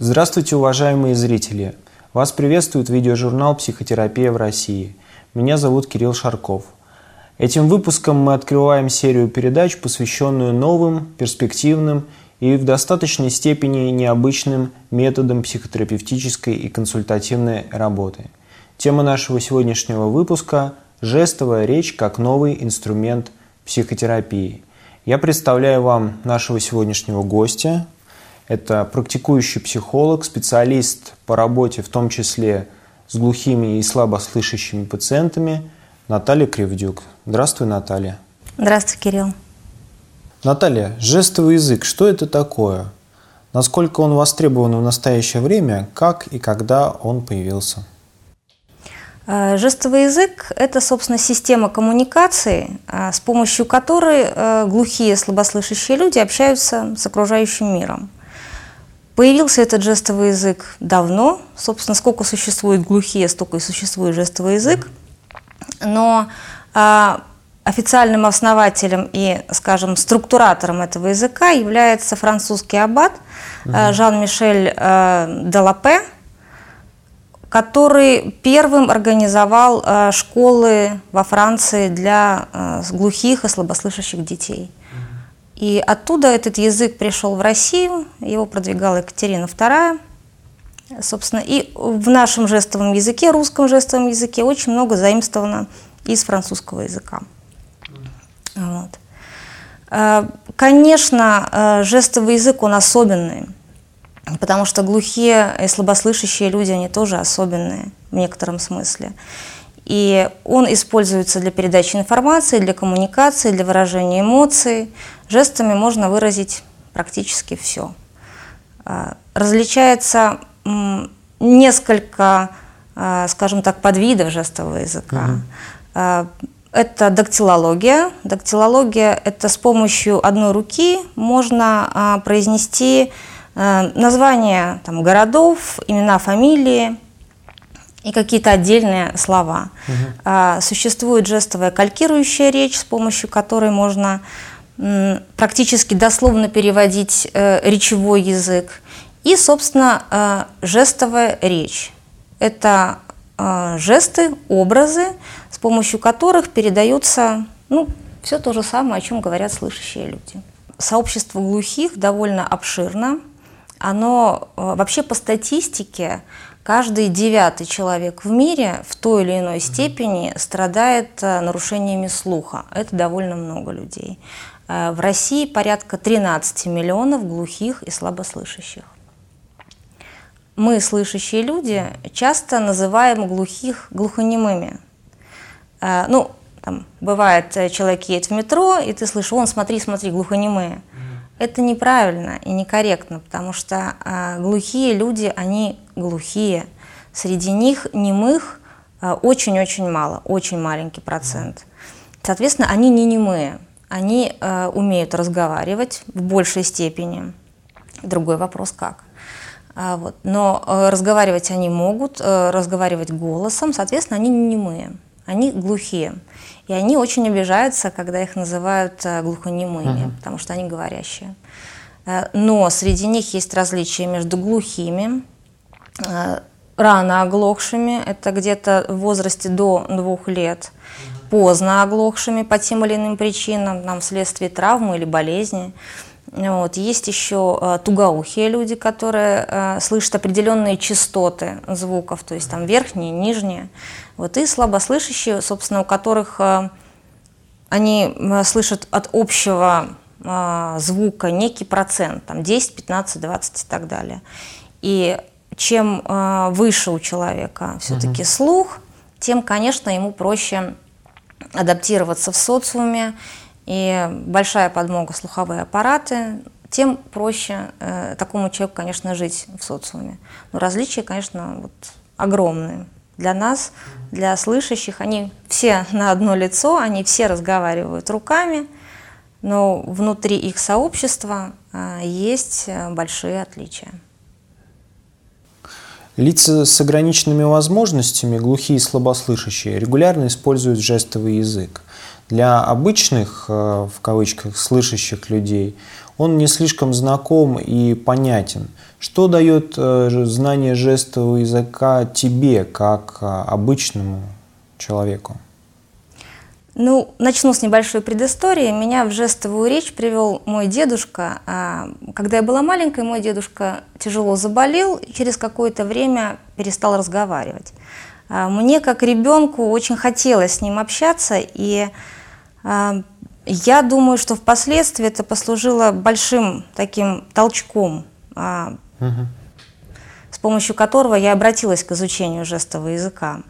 Здравствуйте, уважаемые зрители! Вас приветствует видеожурнал «Психотерапия в России». Меня зовут Кирилл Шарков. Этим выпуском мы открываем серию передач, посвященную новым, перспективным и в достаточной степени необычным методам психотерапевтической и консультативной работы. Тема нашего сегодняшнего выпуска – жестовая речь как новый инструмент психотерапии. Я представляю вам нашего сегодняшнего гостя, это практикующий психолог, специалист по работе в том числе с глухими и слабослышащими пациентами Наталья Кривдюк. Здравствуй, Наталья. Здравствуй, Кирилл. Наталья, жестовый язык, что это такое? Насколько он востребован в настоящее время, как и когда он появился? Э, жестовый язык – это, собственно, система коммуникации, э, с помощью которой э, глухие, слабослышащие люди общаются с окружающим миром. Появился этот жестовый язык давно. Собственно, сколько существует глухие, столько и существует жестовый язык. Но а, официальным основателем и, скажем, структуратором этого языка является французский аббат угу. Жан-Мишель а, Делапе, который первым организовал а, школы во Франции для а, глухих и слабослышащих детей. И оттуда этот язык пришел в Россию, его продвигала Екатерина II. Собственно, и в нашем жестовом языке, русском жестовом языке, очень много заимствовано из французского языка. Вот. Э, конечно, э, жестовый язык, он особенный, потому что глухие и слабослышащие люди, они тоже особенные в некотором смысле. И он используется для передачи информации, для коммуникации, для выражения эмоций. Жестами можно выразить практически все. А, различается несколько, а, скажем так, подвидов жестового языка. Угу. Это дактилология. Дактилология – это с помощью одной руки можно произнести названия там, городов, имена, фамилии, и какие-то отдельные слова. Угу. Существует жестовая калькирующая речь, с помощью которой можно практически дословно переводить э, речевой язык. И, собственно, э, жестовая речь. Это э, жесты, образы, с помощью которых передаются ну, все то же самое, о чем говорят слышащие люди. Сообщество глухих довольно обширно. Оно вообще по статистике Каждый девятый человек в мире в той или иной степени страдает э, нарушениями слуха. Это довольно много людей. Э, в России порядка 13 миллионов глухих и слабослышащих. Мы, слышащие люди, часто называем глухих глухонемыми. Э, ну, там, бывает, человек едет в метро, и ты слышишь, он, смотри, смотри, глухонемые. Это неправильно и некорректно, потому что э, глухие люди, они глухие. Среди них немых очень-очень э, мало, очень маленький процент. Соответственно, они не немые, они э, умеют разговаривать в большей степени. Другой вопрос как. А, вот. Но э, разговаривать они могут, э, разговаривать голосом, соответственно, они не немые, они глухие. И они очень обижаются, когда их называют э, глухонемыми, uh-huh. потому что они говорящие. Э, но среди них есть различия между глухими, рано оглохшими, это где-то в возрасте до двух лет, поздно оглохшими по тем или иным причинам, там, вследствие травмы или болезни. Вот. Есть еще э, тугоухие люди, которые э, слышат определенные частоты звуков, то есть там верхние, нижние. Вот. И слабослышащие, собственно, у которых э, они э, слышат от общего э, звука некий процент, там 10, 15, 20 и так далее. И чем э, выше у человека все-таки угу. слух, тем, конечно, ему проще адаптироваться в социуме и большая подмога слуховые аппараты, тем проще э, такому человеку, конечно, жить в социуме. Но различия, конечно, вот, огромные. Для нас, для слышащих, они все на одно лицо, они все разговаривают руками, но внутри их сообщества э, есть э, большие отличия. Лица с ограниченными возможностями, глухие и слабослышащие, регулярно используют жестовый язык. Для обычных, э, в кавычках, слышащих людей он не слишком знаком и понятен. Что дает э, знание жестового языка тебе, как обычному человеку? Ну, начну с небольшой предыстории. Меня в жестовую речь привел мой дедушка. А, когда я была маленькой, мой дедушка тяжело заболел и через какое-то время перестал разговаривать. А, мне, как ребенку, очень хотелось с ним общаться, и а, я думаю, что впоследствии это послужило большим таким толчком, угу. с помощью которого я обратилась к изучению жестового языка.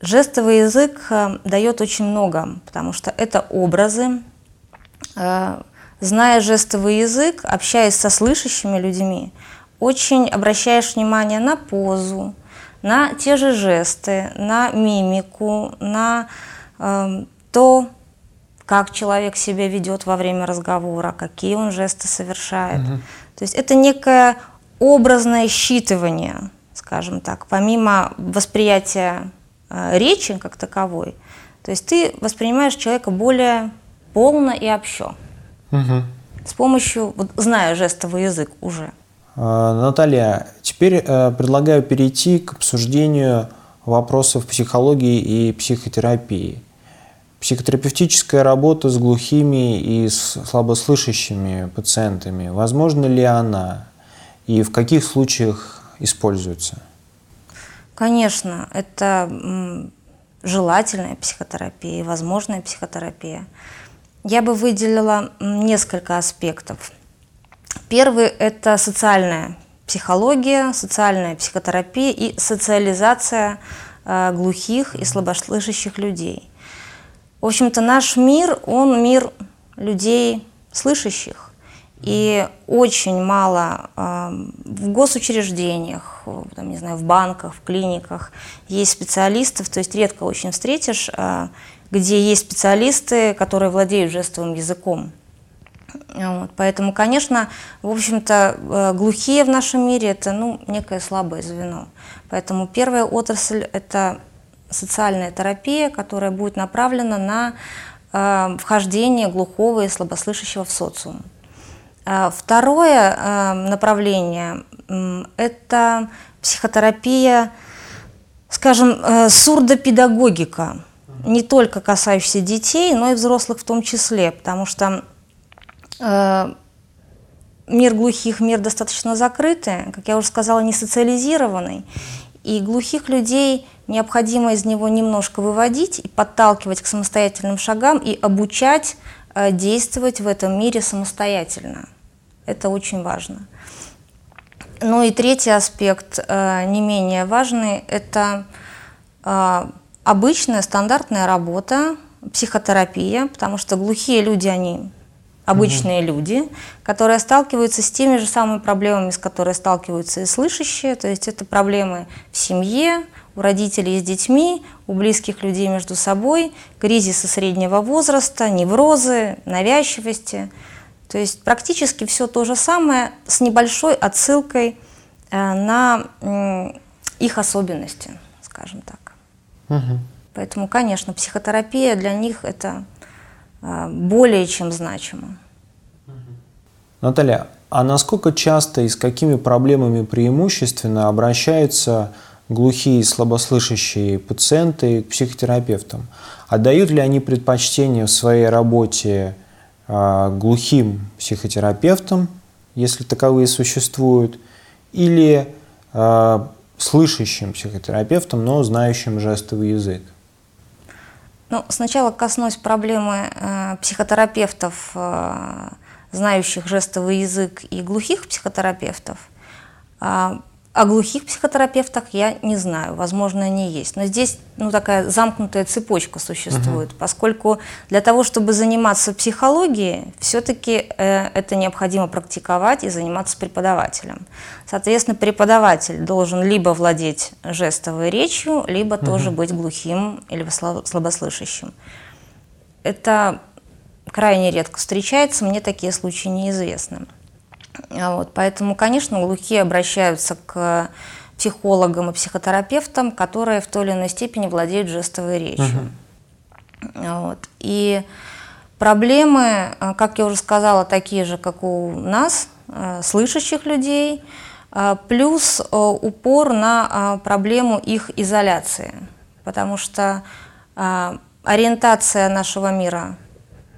Жестовый язык э, дает очень много, потому что это образы. Э, зная жестовый язык, общаясь со слышащими людьми, очень обращаешь внимание на позу, на те же жесты, на мимику, на э, то, как человек себя ведет во время разговора, какие он жесты совершает. Угу. То есть это некое образное считывание, скажем так, помимо восприятия речи как таковой. То есть ты воспринимаешь человека более полно и общо. Угу. С помощью, вот, зная жестовый язык уже. А, Наталья, теперь э, предлагаю перейти к обсуждению вопросов психологии и психотерапии. Психотерапевтическая работа с глухими и слабослышащими пациентами, возможно ли она и в каких случаях используется? Конечно, это желательная психотерапия, возможная психотерапия. Я бы выделила несколько аспектов. Первый – это социальная психология, социальная психотерапия и социализация э, глухих и слабослышащих людей. В общем-то, наш мир, он мир людей слышащих. И очень мало э, в госучреждениях, там, не знаю, в банках, в клиниках есть специалистов, то есть редко очень встретишь, э, где есть специалисты, которые владеют жестовым языком. Вот, поэтому, конечно, в общем-то, э, глухие в нашем мире – это ну, некое слабое звено. Поэтому первая отрасль – это социальная терапия, которая будет направлена на э, вхождение глухого и слабослышащего в социум. А, второе а, направление – это психотерапия, скажем, э, сурдопедагогика, не только касающаяся детей, но и взрослых в том числе, потому что э, мир глухих, мир достаточно закрытый, как я уже сказала, не социализированный, и глухих людей необходимо из него немножко выводить и подталкивать к самостоятельным шагам и обучать э, действовать в этом мире самостоятельно. Это очень важно. Ну и третий аспект, э, не менее важный, это э, обычная стандартная работа, психотерапия, потому что глухие люди, они обычные угу. люди, которые сталкиваются с теми же самыми проблемами, с которыми сталкиваются и слышащие, то есть это проблемы в семье, у родителей с детьми, у близких людей между собой, кризисы среднего возраста, неврозы, навязчивости – то есть практически все то же самое с небольшой отсылкой э, на их особенности, скажем так. Угу. Поэтому, конечно, психотерапия для них это э, более чем значимо. Наталья, а насколько часто и с какими проблемами преимущественно обращаются глухие и слабослышащие пациенты к психотерапевтам? Отдают ли они предпочтение в своей работе глухим психотерапевтом, если таковые существуют, или э, слышащим психотерапевтом, но знающим жестовый язык? Ну, сначала коснусь проблемы э, психотерапевтов, э, знающих жестовый язык, и глухих психотерапевтов. Э, о глухих психотерапевтах я не знаю, возможно, они есть. Но здесь ну, такая замкнутая цепочка существует, угу. поскольку для того, чтобы заниматься психологией, все-таки э, это необходимо практиковать и заниматься преподавателем. Соответственно, преподаватель должен либо владеть жестовой речью, либо угу. тоже быть глухим или слабослышащим. Это крайне редко встречается, мне такие случаи неизвестны. А вот, поэтому, конечно, глухие обращаются к психологам и психотерапевтам, которые в той или иной степени владеют жестовой речью. Угу. Вот. И проблемы, э, как я уже сказала, такие же, как у нас, слышащих людей, плюс упор на проблему их изоляции, потому что ориентация нашего мира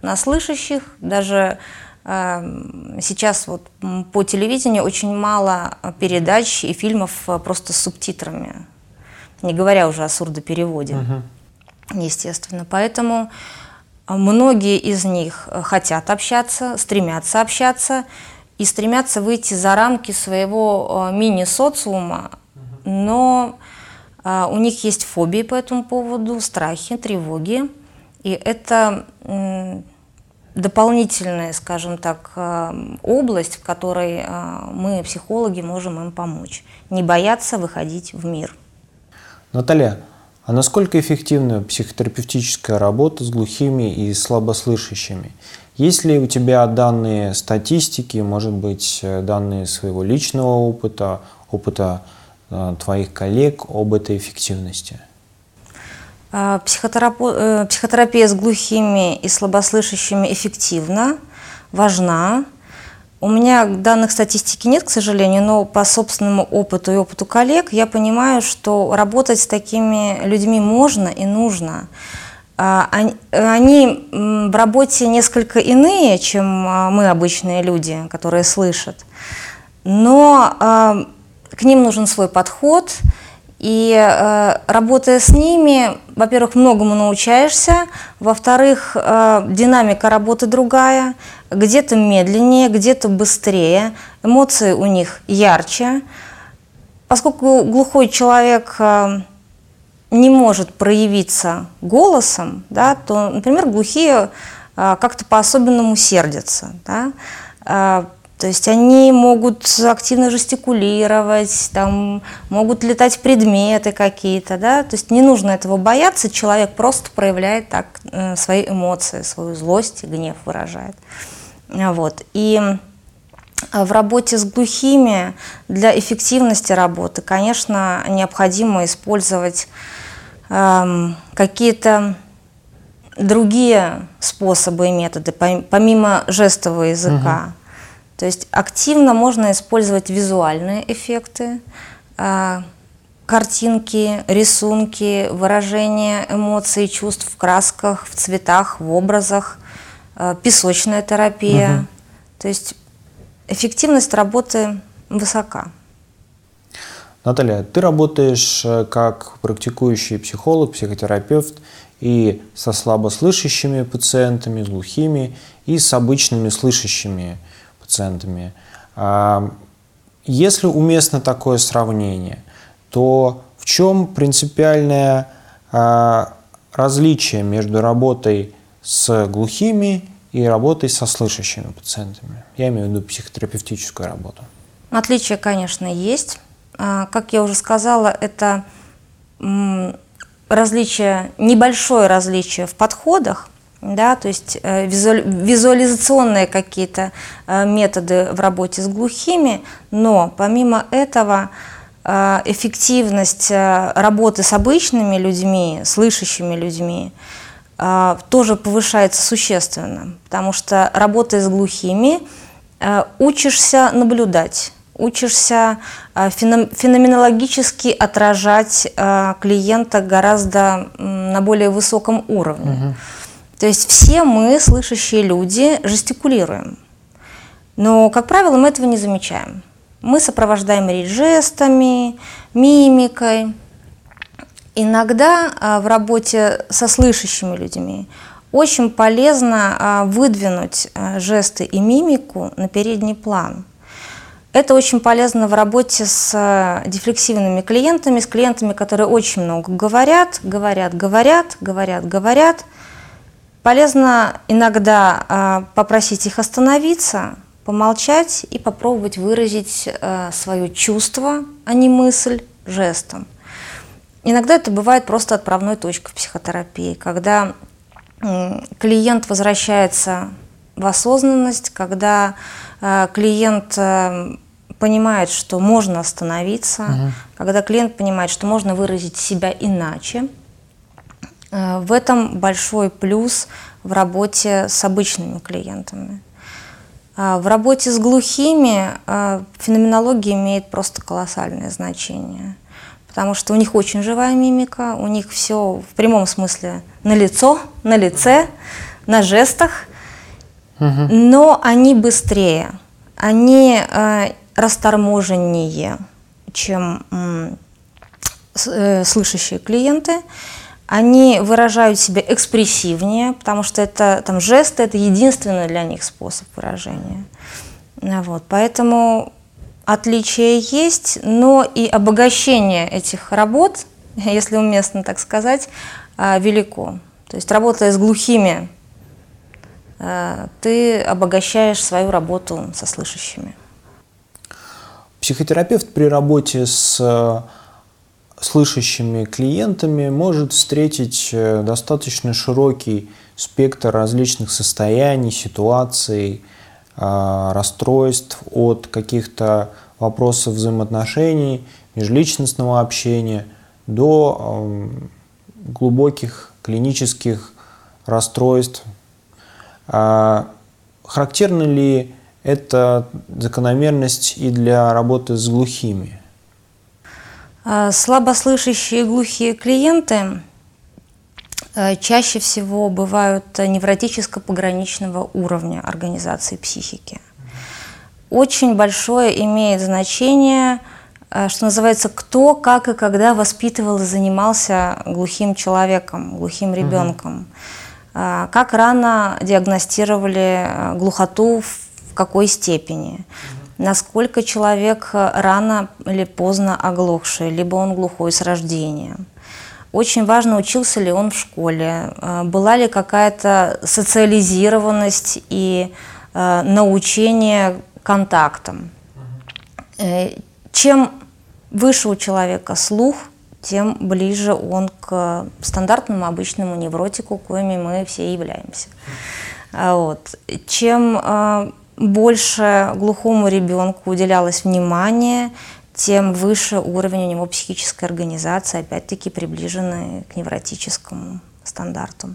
на слышащих, даже сейчас вот по телевидению очень мало передач и фильмов просто с субтитрами, не говоря уже о сурдопереводе. Uh-huh естественно. Поэтому а, многие из них э, хотят общаться, стремятся общаться и стремятся выйти за рамки своего э, мини-социума, но а, у них есть фобии по этому поводу, страхи, тревоги, и это дополнительная, скажем так, э, область, в которой мы, психологи, можем им помочь. Не бояться выходить в мир. Наталья, а насколько эффективна психотерапевтическая работа с глухими и слабослышащими? Есть ли у тебя данные статистики, может быть, э, данные своего личного опыта, опыта э, твоих коллег об этой эффективности? А, э, психотерапия с глухими и слабослышащими эффективна, важна. У меня данных статистики нет, к сожалению, но по собственному опыту и опыту коллег я понимаю, что работать с такими людьми можно и нужно. А, они в работе несколько иные, чем а, мы, обычные люди, которые слышат. Но к ним нужен свой подход – и э, работая с ними, во-первых, многому научаешься, во-вторых, э, динамика работы другая, где-то медленнее, где-то быстрее, эмоции у них ярче. Поскольку глухой человек э, не может проявиться голосом, да, то, например, глухие э, как-то по-особенному сердятся. Да, э, то есть они могут активно жестикулировать, там, могут летать предметы какие-то, да, то есть не нужно этого бояться, человек просто проявляет так э, свои эмоции, свою злость, гнев выражает. Вот. И э, в работе с глухими для эффективности работы, конечно, необходимо использовать эм, какие-то другие способы и методы, помимо жестового языка. То есть активно можно использовать визуальные эффекты, а, картинки, рисунки, выражение эмоций, чувств в красках, в цветах, в образах, а, песочная терапия. Угу. То есть эффективность работы высока. Наталья, ты работаешь э, как практикующий психолог, психотерапевт и со слабослышащими пациентами, глухими, и с обычными слышащими пациентами. А, если уместно такое сравнение, то в чем принципиальное а, различие между работой с глухими и работой со слышащими пациентами? Я имею в виду психотерапевтическую работу. Отличие, конечно, есть. А, как я уже сказала, это различие, небольшое различие в подходах, да, то есть э, визуализационные какие-то э, методы в работе с глухими, но помимо этого э, эффективность работы с обычными людьми, слышащими людьми, тоже повышается существенно, потому что работая с глухими, учишься наблюдать, учишься феноменологически отражать клиента гораздо на более высоком уровне. Угу. То есть все мы, слышащие люди, жестикулируем. Но, как правило, мы этого не замечаем. Мы сопровождаем речь жестами, мимикой. Иногда а, в работе со слышащими людьми очень полезно а, выдвинуть а, жесты и мимику на передний план. Это очень полезно в работе с дефлексивными клиентами, с клиентами, которые очень много говорят, говорят, говорят, говорят, говорят – Полезно иногда э, попросить их остановиться, помолчать и попробовать выразить э, свое чувство, а не мысль, жестом. Иногда это бывает просто отправной точкой в психотерапии, когда клиент возвращается в осознанность, когда э, клиент понимает, что можно остановиться, угу. когда клиент понимает, что можно выразить себя иначе, в этом большой плюс в работе с обычными клиентами. В работе с глухими феноменология имеет просто колоссальное значение, потому что у них очень живая мимика, у них все в прямом смысле на лицо, на лице, на жестах, но они быстрее, они э, расторможеннее, чем э, слышащие клиенты. Они выражают себя экспрессивнее, потому что это там жесты это единственный для них способ выражения. Вот, поэтому отличия есть, но и обогащение этих работ, если уместно так сказать, э, велико. То есть работая с глухими Э, ты обогащаешь свою работу со слышащими. Психотерапевт при работе с слышащими клиентами может встретить э, достаточно широкий спектр различных состояний, ситуаций, расстройств от каких-то вопросов взаимоотношений, межличностного общения до глубоких клинических расстройств, а характерна ли эта закономерность и для работы с глухими? А, слабослышащие и глухие клиенты а, чаще всего бывают невротическо-пограничного уровня организации психики. Очень большое имеет значение, а, что называется, кто, как и когда воспитывал и занимался глухим человеком, глухим ребенком. Угу. А, как рано диагностировали а, глухоту, в какой степени? Насколько человек рано или поздно оглохший, либо он глухой с рождения? Очень важно, учился ли он в школе, а, была ли какая-то социализированность и научение контактам. Э, чем выше у человека слух, тем ближе он к стандартному обычному невротику, коими мы все являемся. Вот. Чем э, больше глухому ребенку уделялось внимание, тем выше уровень у него психической организации, опять-таки приближенный к невротическому стандарту.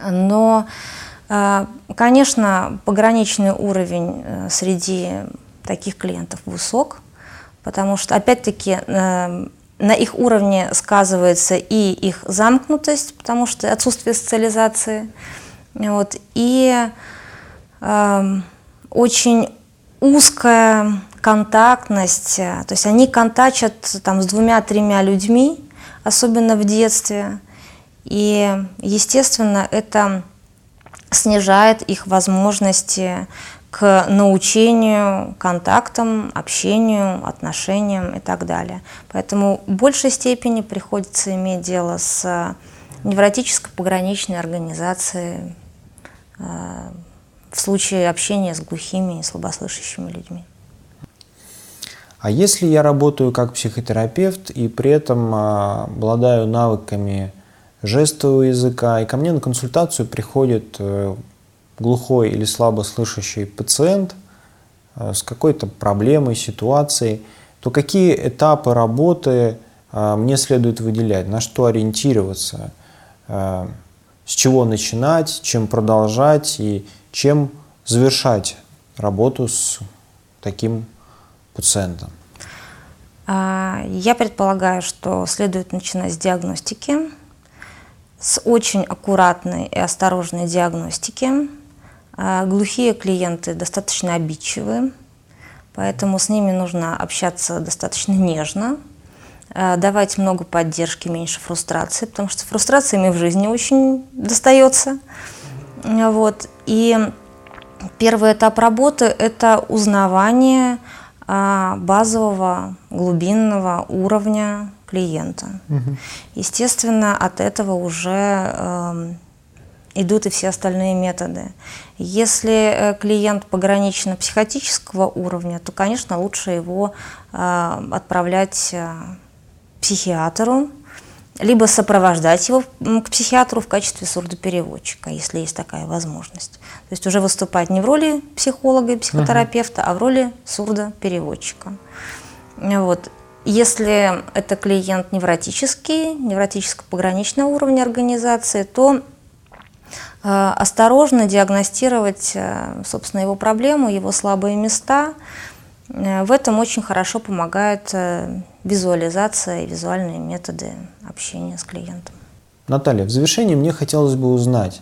Но, э, конечно, пограничный уровень э, среди таких клиентов высок, потому что, опять-таки, на их уровне сказывается и их замкнутость, потому что отсутствие социализации, вот, и э, очень узкая контактность, то есть они контачат там, с двумя-тремя людьми, особенно в детстве, и, естественно, это снижает их возможности к научению, контактам, общению, отношениям и так далее. Поэтому в большей степени приходится иметь дело с невротической пограничной организацией э, случае общения с глухими и слабослышащими людьми. А если я работаю как психотерапевт и при этом а, обладаю навыками жестового языка, и ко мне на консультацию приходит э, глухой или слабо слышащий пациент э, с какой-то проблемой, ситуацией, то какие этапы работы э, мне следует выделять, на что ориентироваться, э, с чего начинать, чем продолжать? И чем завершать работу с таким пациентом? А, я предполагаю, что следует начинать с диагностики, с очень аккуратной и осторожной диагностики, а глухие клиенты достаточно обидчивы, поэтому с ними нужно общаться достаточно нежно, а, давать много поддержки, меньше фрустрации, потому что фрустрациями в жизни очень достается. Вот. И первый этап работы – это узнавание а, базового глубинного уровня клиента. Угу. Естественно, от этого уже эм, идут и все остальные методы. Если э, клиент погранично-психотического уровня, то, конечно, лучше его э, отправлять э, психиатру, либо сопровождать его к психиатру в качестве сурдопереводчика, если есть такая возможность. То есть уже выступать не в роли психолога и психотерапевта, uh-huh. а в роли сурдопереводчика. Вот. если это клиент невротический, невротическо-пограничного уровня организации, то э, осторожно диагностировать, э, собственно, его проблему, его слабые места. Э, в этом очень хорошо помогает визуализация и визуальные методы общения с клиентом. Наталья, в завершении мне хотелось бы узнать,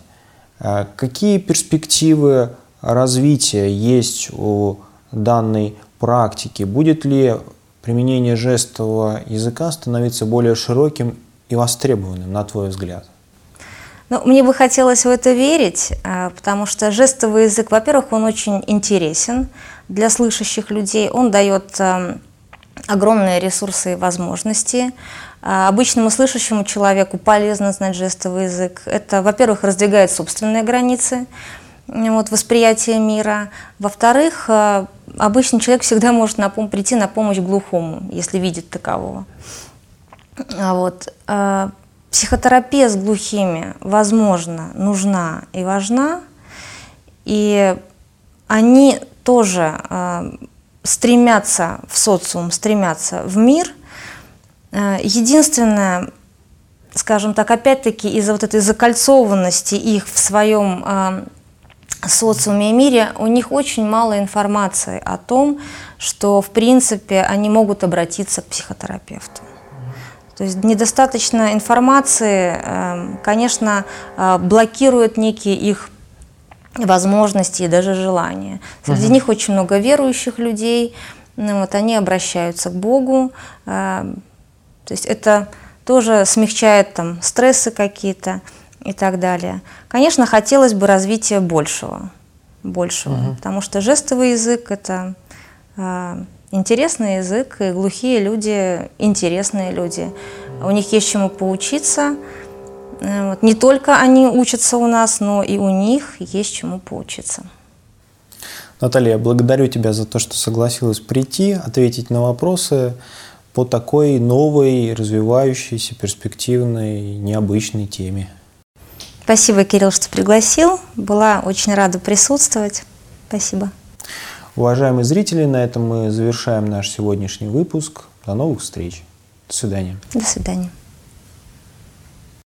какие перспективы развития есть у данной практики? Будет ли применение жестового языка становиться более широким и востребованным, на твой взгляд? Ну, мне бы хотелось в это верить, а, потому что жестовый язык, во-первых, он очень интересен для слышащих людей, он дает а, огромные ресурсы и возможности. А, обычному слышащему человеку полезно знать жестовый язык. Это, во-первых, раздвигает собственные границы, вот, восприятия мира. Во-вторых, обычный человек всегда может на пом- прийти на помощь глухому, если видит такового. А вот. Психотерапия с глухими, возможно, нужна и важна, и они тоже стремятся в социум, стремятся в мир. Э, единственное, скажем так, опять-таки из-за вот этой закольцованности их в своем э, социуме и мире, у них очень мало информации о том, что, в принципе, они могут обратиться к психотерапевту. То есть недостаточно информации, эм, конечно, э, блокирует некие их возможности и даже желания. Среди угу. них очень много верующих людей, ну, вот они обращаются к Богу. Эм, то есть это тоже смягчает там стрессы какие-то и так далее. Конечно, хотелось бы развития большего, большего, угу. потому что жестовый язык это э, интересный язык, и глухие люди интересные люди. У них есть чему поучиться. Э, вот. Не только они учатся у нас, но и у них есть чему поучиться. Наталья, благодарю тебя за то, что согласилась прийти, ответить на вопросы по такой новой, развивающейся, перспективной, необычной теме. Спасибо, Кирилл, что пригласил. Была очень рада присутствовать. Спасибо. Уважаемые зрители, на этом мы завершаем наш сегодняшний выпуск. До новых встреч. До свидания. До свидания.